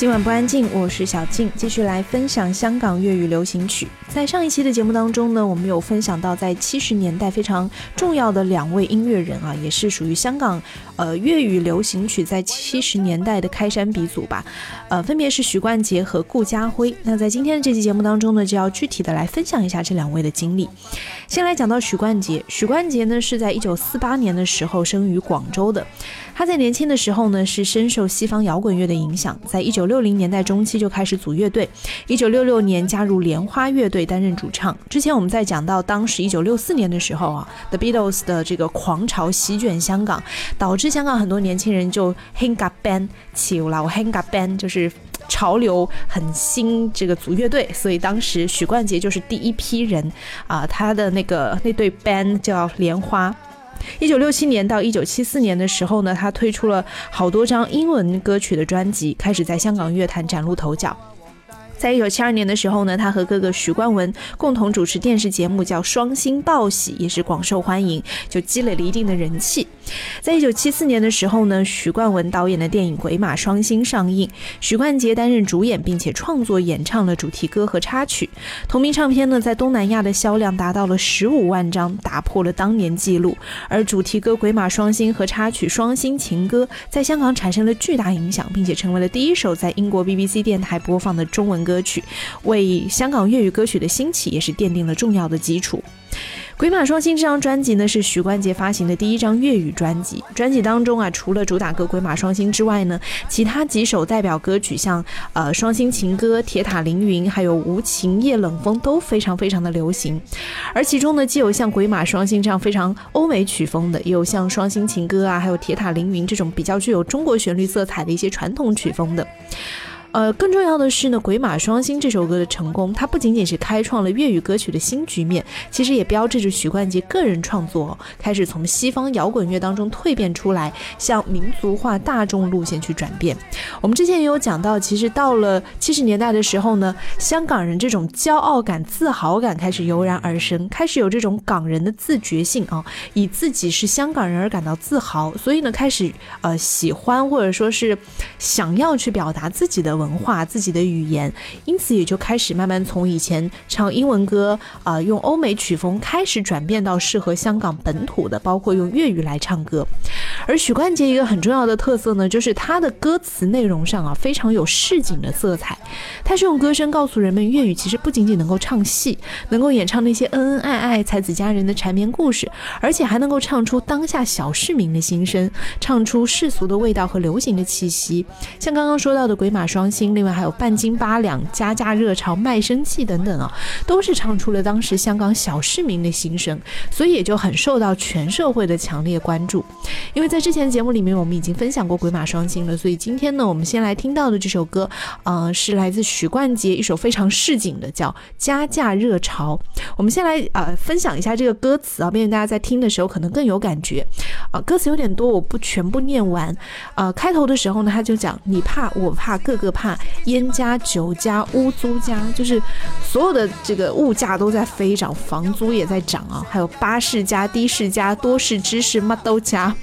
今晚不安静，我是小静，继续来分享香港粤语流行曲。在上一期的节目当中呢，我们有分享到，在七十年代非常重要的两位音乐人啊，也是属于香港，呃，粤语流行曲在七十年代的开山鼻祖吧。呃，分别是徐冠杰和顾嘉辉。那在今天的这期节目当中呢，就要具体的来分享一下这两位的经历。先来讲到徐冠杰，徐冠杰呢是在一九四八年的时候生于广州的。他在年轻的时候呢，是深受西方摇滚乐的影响，在一九六零年代中期就开始组乐队。一九六六年加入莲花乐队担任主唱。之前我们在讲到当时一九六四年的时候啊，The Beatles 的这个狂潮席卷香港，导致香港很多年轻人就 h a n g up b a n d 起舞了。我 h a n g up b a n d 就是。是潮流很新，这个组乐队，所以当时许冠杰就是第一批人啊，他的那个那对 band 叫莲花。一九六七年到一九七四年的时候呢，他推出了好多张英文歌曲的专辑，开始在香港乐坛崭露头角。在一九七二年的时候呢，他和哥哥许冠文共同主持电视节目叫《双星报喜》，也是广受欢迎，就积累了一定的人气。在一九七四年的时候呢，徐冠文导演的电影《鬼马双星》上映，许冠杰担任主演，并且创作演唱了主题歌和插曲。同名唱片呢，在东南亚的销量达到了十五万张，打破了当年记录。而主题歌《鬼马双星》和插曲《双星情歌》在香港产生了巨大影响，并且成为了第一首在英国 BBC 电台播放的中文歌曲，为香港粤语歌曲的兴起也是奠定了重要的基础。《鬼马双星》这张专辑呢，是许冠杰发行的第一张粤语专辑。专辑当中啊，除了主打歌《鬼马双星》之外呢，其他几首代表歌曲像呃《双星情歌》《铁塔凌云》还有《无情夜冷风》都非常非常的流行。而其中呢，既有像《鬼马双星》这样非常欧美曲风的，也有像《双星情歌》啊，还有《铁塔凌云》这种比较具有中国旋律色彩的一些传统曲风的。呃，更重要的是呢，《鬼马双星》这首歌的成功，它不仅仅是开创了粤语歌曲的新局面，其实也标志着许冠杰个人创作开始从西方摇滚乐当中蜕变出来，向民族化大众路线去转变。我们之前也有讲到，其实到了七十年代的时候呢，香港人这种骄傲感、自豪感开始油然而生，开始有这种港人的自觉性啊，以自己是香港人而感到自豪，所以呢，开始呃喜欢或者说是想要去表达自己的。文化自己的语言，因此也就开始慢慢从以前唱英文歌啊，用欧美曲风开始转变到适合香港本土的，包括用粤语来唱歌。而许冠杰一个很重要的特色呢，就是他的歌词内容上啊，非常有市井的色彩。他是用歌声告诉人们，粤语其实不仅仅能够唱戏，能够演唱那些恩恩爱爱、才子佳人的缠绵故事，而且还能够唱出当下小市民的心声，唱出世俗的味道和流行的气息。像刚刚说到的《鬼马双》。心，另外还有半斤八两、加价热潮、卖身契等等啊，都是唱出了当时香港小市民的心声，所以也就很受到全社会的强烈关注。因为在之前节目里面我们已经分享过《鬼马双星》了，所以今天呢，我们先来听到的这首歌，呃，是来自许冠杰一首非常市井的，叫《加价热潮》。我们先来呃分享一下这个歌词啊，便于大家在听的时候可能更有感觉。啊，歌词有点多，我不全部念完。呃，开头的时候呢，他就讲：“你怕我怕，个个怕。”怕烟加酒加屋租加，就是所有的这个物价都在飞涨，房租也在涨啊，还有巴士加、的士加、多士、芝士、乜都加。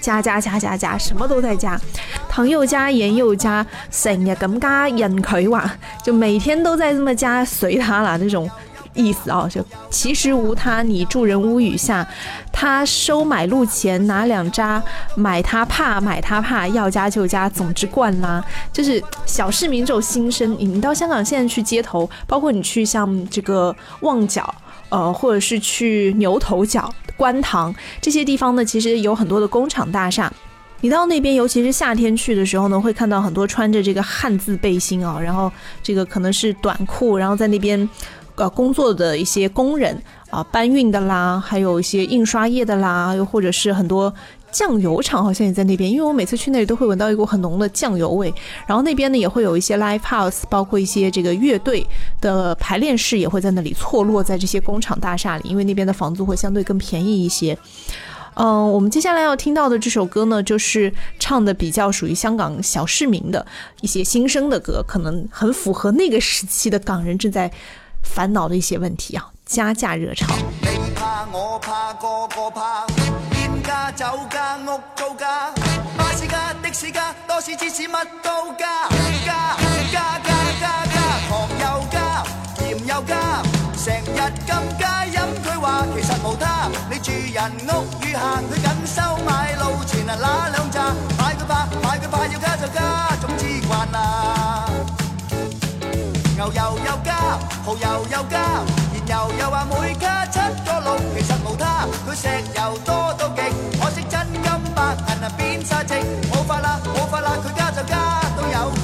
加加加加加加，什么都在加，糖又加盐又加，成日咁加人佢哇，就每天都在这么加，随他啦这种。意思啊，就其实无他，你住人屋宇下，他收买路钱，拿两扎，买他怕买他怕，要加就加，总之惯啦。就是小市民这种心声。你你到香港现在去街头，包括你去像这个旺角，呃，或者是去牛头角、观塘这些地方呢，其实有很多的工厂大厦。你到那边，尤其是夏天去的时候呢，会看到很多穿着这个汉字背心啊，然后这个可能是短裤，然后在那边。呃，工作的一些工人啊，搬运的啦，还有一些印刷业的啦，又或者是很多酱油厂，好像也在那边。因为我每次去那里都会闻到一股很浓的酱油味。然后那边呢，也会有一些 live house，包括一些这个乐队的排练室也会在那里错落在这些工厂大厦里，因为那边的房租会相对更便宜一些。嗯，我们接下来要听到的这首歌呢，就是唱的比较属于香港小市民的一些新生的歌，可能很符合那个时期的港人正在。烦恼的一些问题啊，加价热潮。油油又加，蚝油又加，燃油又话每加七个六，其实无他，佢石油多到极，可惜真金白银啊变晒值，冇法啦冇法啦，佢加就加都有。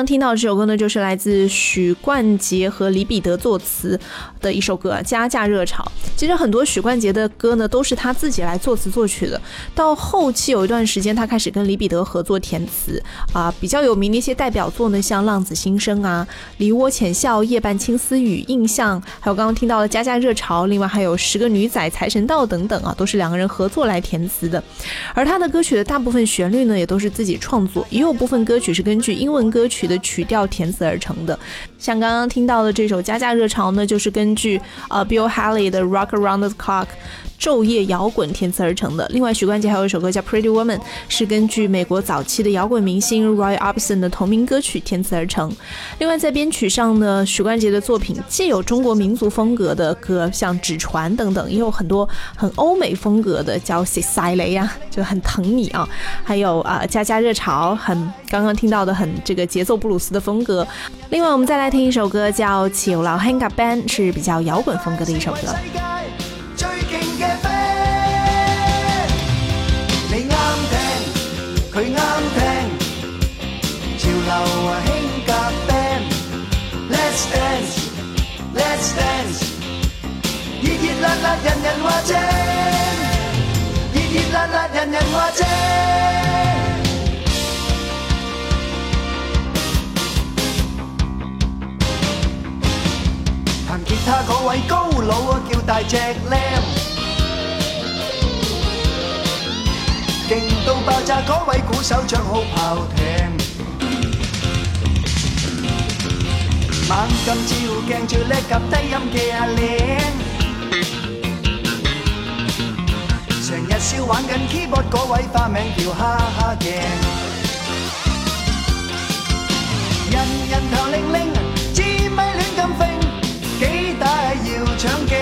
刚听到这首歌呢，就是来自许冠杰和李彼得作词的一首歌，《加价热潮》。其实很多许冠杰的歌呢，都是他自己来作词作曲的。到后期有一段时间，他开始跟李彼得合作填词啊，比较有名的一些代表作呢，像《浪子心声》啊，《梨涡浅笑》、《夜半青丝雨》《印象》，还有刚刚听到的《加价热潮》，另外还有《十个女仔财神到》等等啊，都是两个人合作来填词的。而他的歌曲的大部分旋律呢，也都是自己创作，也有部分歌曲是根据英文歌曲的曲调填词而成的。像刚刚听到的这首《加价热潮》，呢就是根据呃 Bill Haley 的 Rock。Around the clock，昼夜摇滚填词而成的。另外，许冠杰还有一首歌叫《Pretty Woman》，是根据美国早期的摇滚明星 Roy o b s o n 的同名歌曲填词而成。另外，在编曲上呢，许冠杰的作品既有中国民族风格的歌，像《纸船》等等，也有很多很欧美风格的，叫《s i 塞雷呀》，就很疼你啊，还有啊《家家热潮》，很刚刚听到的很这个节奏布鲁斯的风格。另外，我们再来听一首歌叫《起老 Hang Up Band》，是比较摇滚风格的一首歌。热热辣辣，人人话正。热热辣辣，人人话正。弹吉他嗰位高佬叫大只靓。劲到爆炸。嗰位鼓手着好跑艇，猛咁照镜住叻夹低音嘅阿靓。玩緊 keyboard 嗰位花名叫哈哈镜，人人头灵灵，志咪乱咁揈，幾几大要搶镜，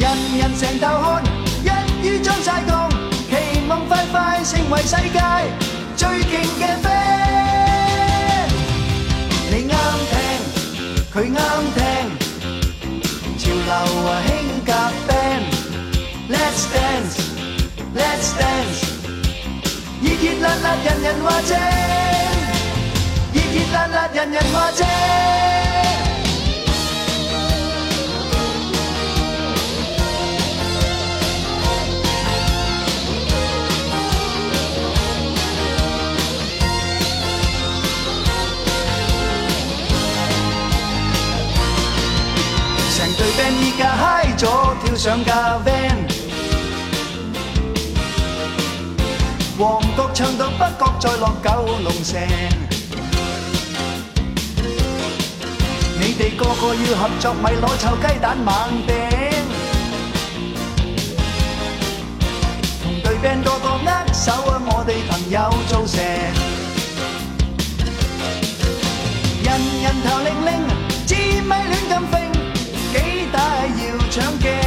人人成头汗，一于装晒工，期望快快成为世界最劲嘅 f n 你啱听，佢啱听，潮流啊兴夹 band，Let's dance。Let's dance，热热辣辣，人人话正，热热辣辣，人人话正。成对 band 依家嗨咗，跳上架。唱到不觉再落九龙城，你哋个个要合作咪攞臭鸡蛋猛顶，同对兵个个握手啊，我哋朋友做成，人人头拧拧，志咪乱咁飞，几大要抢镜。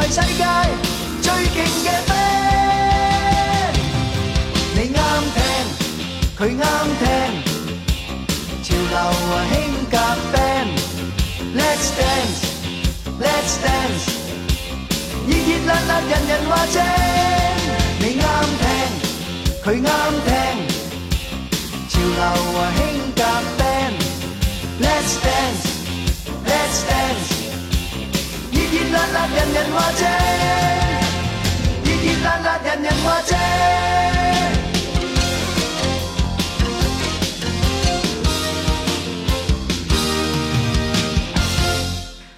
最世界最劲嘅 band，你啱听，佢啱听，潮流啊兴夹 band，Let's dance，Let's dance，热热辣辣，人人话正，你啱听，佢啱听，潮流啊兴夹 band，Let's dance，Let's dance。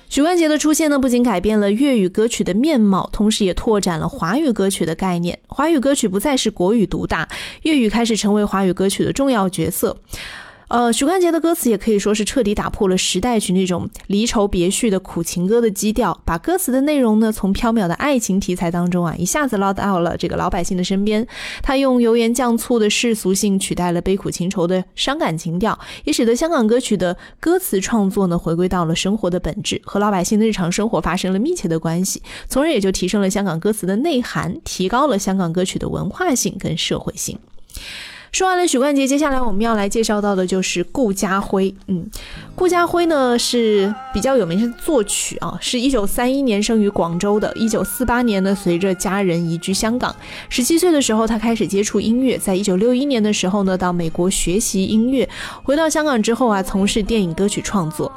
许冠杰的出现呢，不仅改变了粤语歌曲的面貌，同时也拓展了华语歌曲的概念。华语歌曲不再是国语独大，粤语开始成为华语歌曲的重要角色。呃，许冠杰的歌词也可以说是彻底打破了时代曲那种离愁别绪的苦情歌的基调，把歌词的内容呢从缥缈的爱情题材当中啊，一下子捞到了这个老百姓的身边。他用油盐酱醋的世俗性取代了悲苦情愁的伤感情调，也使得香港歌曲的歌词创作呢回归到了生活的本质，和老百姓的日常生活发生了密切的关系，从而也就提升了香港歌词的内涵，提高了香港歌曲的文化性跟社会性。说完了许冠杰，接下来我们要来介绍到的就是顾嘉辉。嗯，顾嘉辉呢是比较有名的作曲啊，是一九三一年生于广州的，一九四八年呢随着家人移居香港。十七岁的时候他开始接触音乐，在一九六一年的时候呢到美国学习音乐，回到香港之后啊从事电影歌曲创作。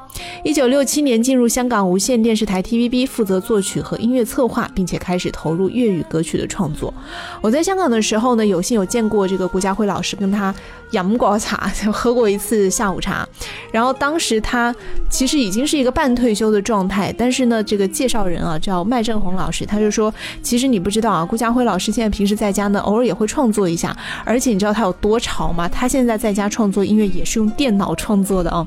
一九六七年进入香港无线电视台 TVB，负责作曲和音乐策划，并且开始投入粤语歌曲的创作。我在香港的时候呢，有幸有见过这个顾嘉辉老师，跟他饮过茶，喝过一次下午茶。然后当时他其实已经是一个半退休的状态，但是呢，这个介绍人啊叫麦振红老师，他就说，其实你不知道啊，顾嘉辉老师现在平时在家呢，偶尔也会创作一下。而且你知道他有多潮吗？他现在在家创作音乐也是用电脑创作的啊。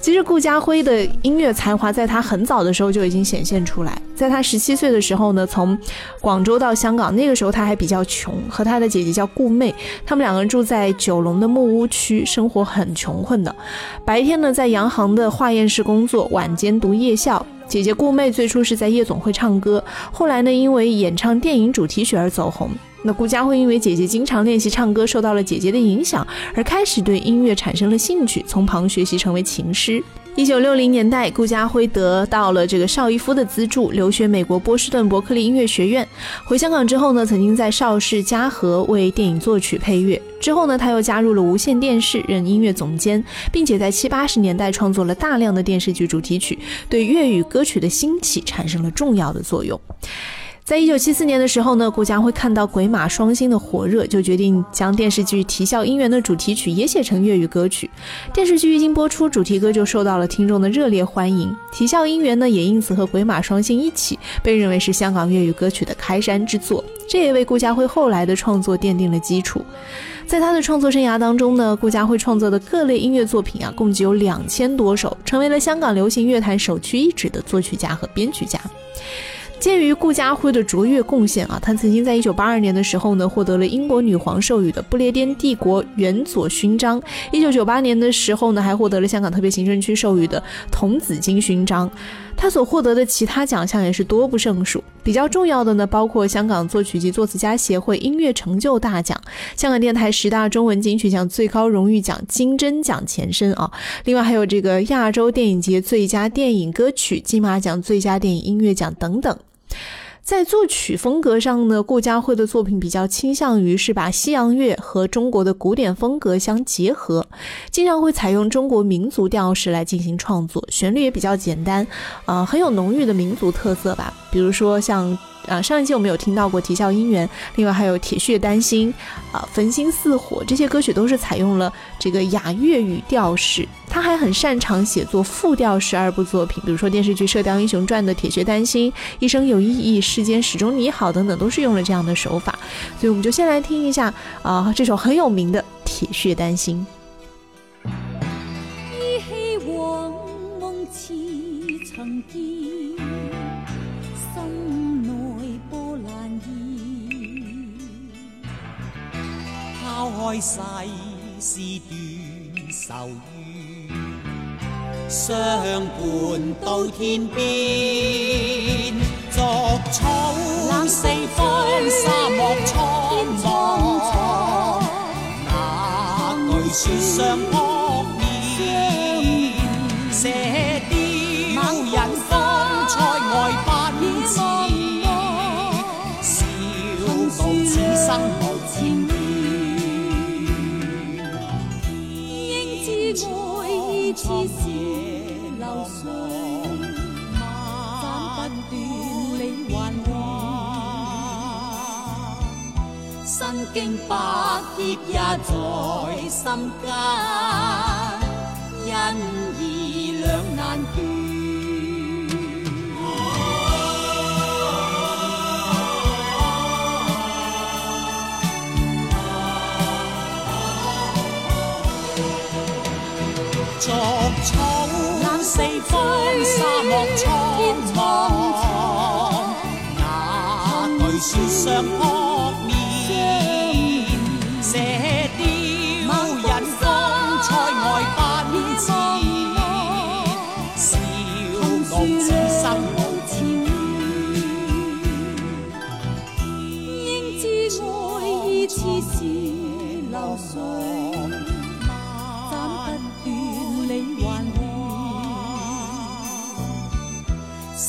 其实顾嘉。辉的音乐才华在他很早的时候就已经显现出来。在他十七岁的时候呢，从广州到香港，那个时候他还比较穷，和他的姐姐叫顾妹，他们两个人住在九龙的木屋区，生活很穷困的。白天呢，在洋行的化验室工作，晚间读夜校。姐姐顾妹最初是在夜总会唱歌，后来呢，因为演唱电影主题曲而走红。那顾佳辉因为姐姐经常练习唱歌，受到了姐姐的影响，而开始对音乐产生了兴趣，从旁学习，成为琴师。一九六零年代，顾嘉辉得到了这个邵逸夫的资助，留学美国波士顿伯克利音乐学院。回香港之后呢，曾经在邵氏嘉禾为电影作曲配乐。之后呢，他又加入了无线电视，任音乐总监，并且在七八十年代创作了大量的电视剧主题曲，对粤语歌曲的兴起产生了重要的作用。在一九七四年的时候呢，顾家辉看到《鬼马双星》的火热，就决定将电视剧《啼笑姻缘》的主题曲也写成粤语歌曲。电视剧一经播出，主题歌就受到了听众的热烈欢迎，《啼笑姻缘》呢也因此和《鬼马双星》一起被认为是香港粤语歌曲的开山之作，这也为顾嘉辉后来的创作奠定了基础。在他的创作生涯当中呢，顾嘉辉创作的各类音乐作品啊，共计有两千多首，成为了香港流行乐坛首屈一指的作曲家和编曲家。鉴于顾嘉辉的卓越贡献啊，他曾经在一九八二年的时候呢，获得了英国女皇授予的不列颠帝国元佐勋章；一九九八年的时候呢，还获得了香港特别行政区授予的童子金勋章。他所获得的其他奖项也是多不胜数，比较重要的呢，包括香港作曲及作词家协会音乐成就大奖、香港电台十大中文金曲奖最高荣誉奖金针奖前身啊，另外还有这个亚洲电影节最佳电影歌曲金马奖最佳电影音乐奖等等。在作曲风格上呢，顾嘉辉的作品比较倾向于是把西洋乐和中国的古典风格相结合，经常会采用中国民族调式来进行创作，旋律也比较简单，呃，很有浓郁的民族特色吧。比如说像。啊，上一期我们有听到过《啼笑姻缘》，另外还有《铁血丹心》，啊，《焚心似火》这些歌曲都是采用了这个雅乐语调式。他还很擅长写作复调十二部作品，比如说电视剧《射雕英雄传》的《铁血丹心》，一生有意义，世间始终你好等等，都是用了这样的手法。所以我们就先来听一下啊这首很有名的《铁血丹心》。一梦起曾抛开世事断愁怨，相伴到天边。冷四方沙漠苍茫，那句雪上恶言，射雕人方才外奔驰，笑傲此生。经百劫也在心间，恩义两难断。啊！草览四方，沙漠苍茫，哪惧雪上安？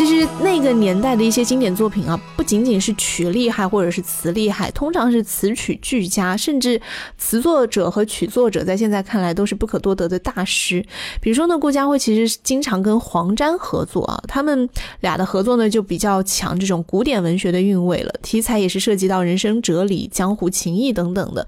其实那个年代的一些经典作品啊，不仅仅是曲厉害或者是词厉害，通常是词曲俱佳，甚至词作者和曲作者在现在看来都是不可多得的大师。比如说呢，顾嘉辉其实经常跟黄沾合作啊，他们俩的合作呢就比较强这种古典文学的韵味了，题材也是涉及到人生哲理、江湖情谊等等的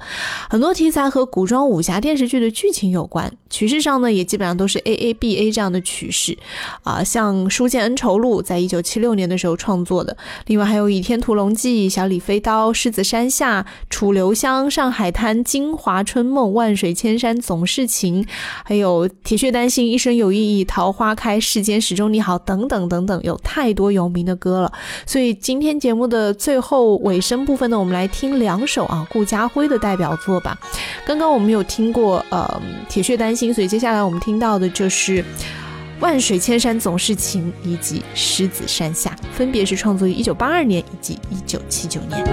很多题材和古装武侠电视剧的剧情有关，曲式上呢也基本上都是 A A B A 这样的曲式啊，像《书剑恩仇录》。在一九七六年的时候创作的，另外还有《倚天屠龙记》《小李飞刀》《狮子山下》《楚留香》《上海滩》《金华春梦》《万水千山总是情》，还有《铁血丹心》《一生有意义》《桃花开》《世间始终你好》等等等等，有太多有名的歌了。所以今天节目的最后尾声部分呢，我们来听两首啊，顾家辉的代表作吧。刚刚我们有听过呃《铁血丹心》，所以接下来我们听到的就是。万水千山总是情，以及狮子山下，分别是创作于一九八二年以及一九七九年。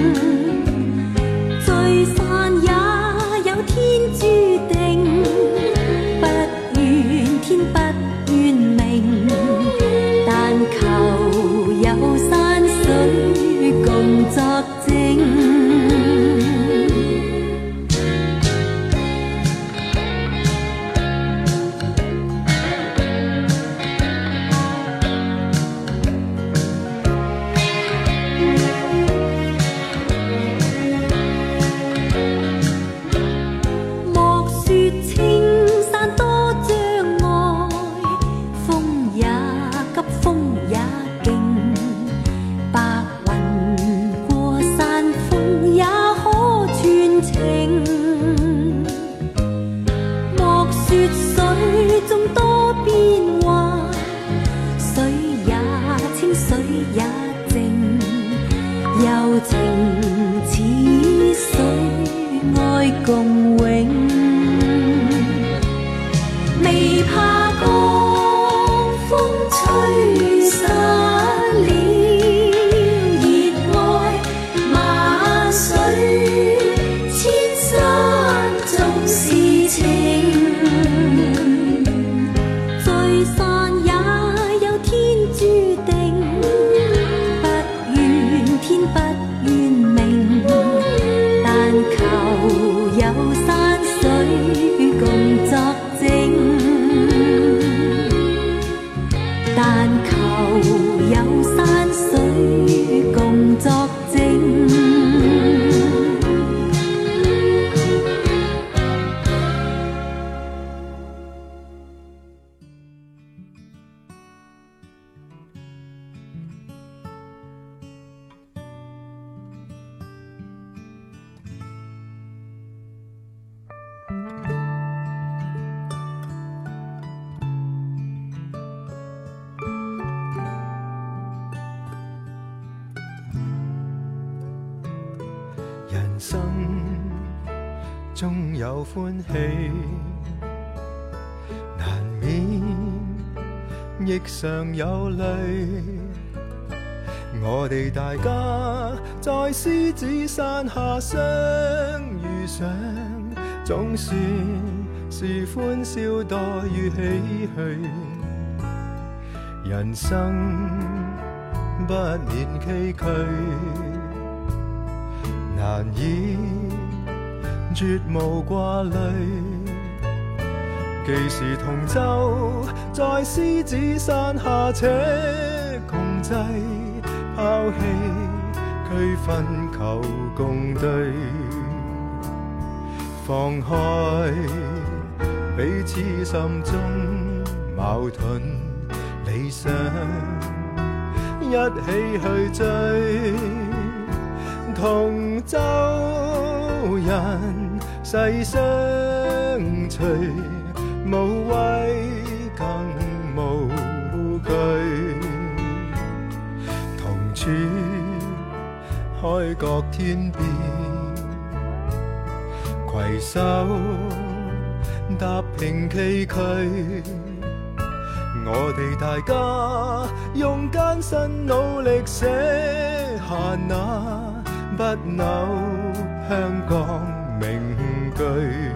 -hmm. 亦常有泪，我哋大家在狮子山下相遇，总算是欢笑多于唏嘘。人生不免崎岖，难以绝无挂虑。既是同舟，在狮子山下且共济，抛弃区分求共对，放开彼此心中矛盾理想，一起去追，同舟人世相随。无畏更无惧，同处开拓天边，携手踏平崎岖。我哋大家用艰辛努力写下那不朽香港名句。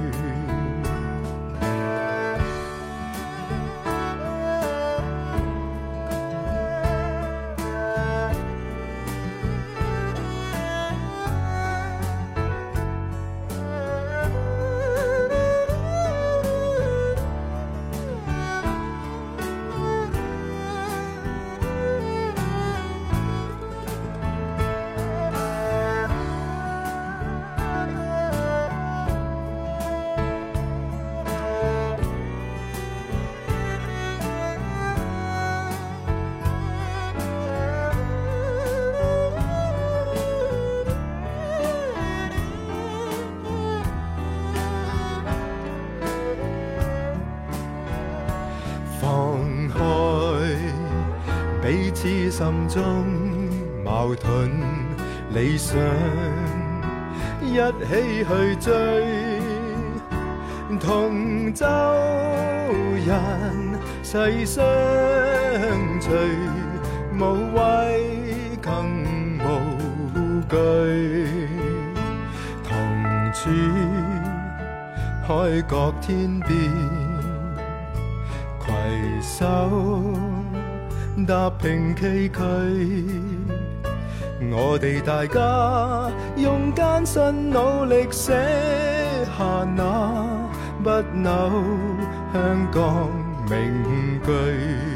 痴心中矛盾理想，一起去追。同舟人世相随，无畏更无惧。同处海角天边，携手。踏平崎岖，我哋大家用艰辛努力写下那不朽香港名句。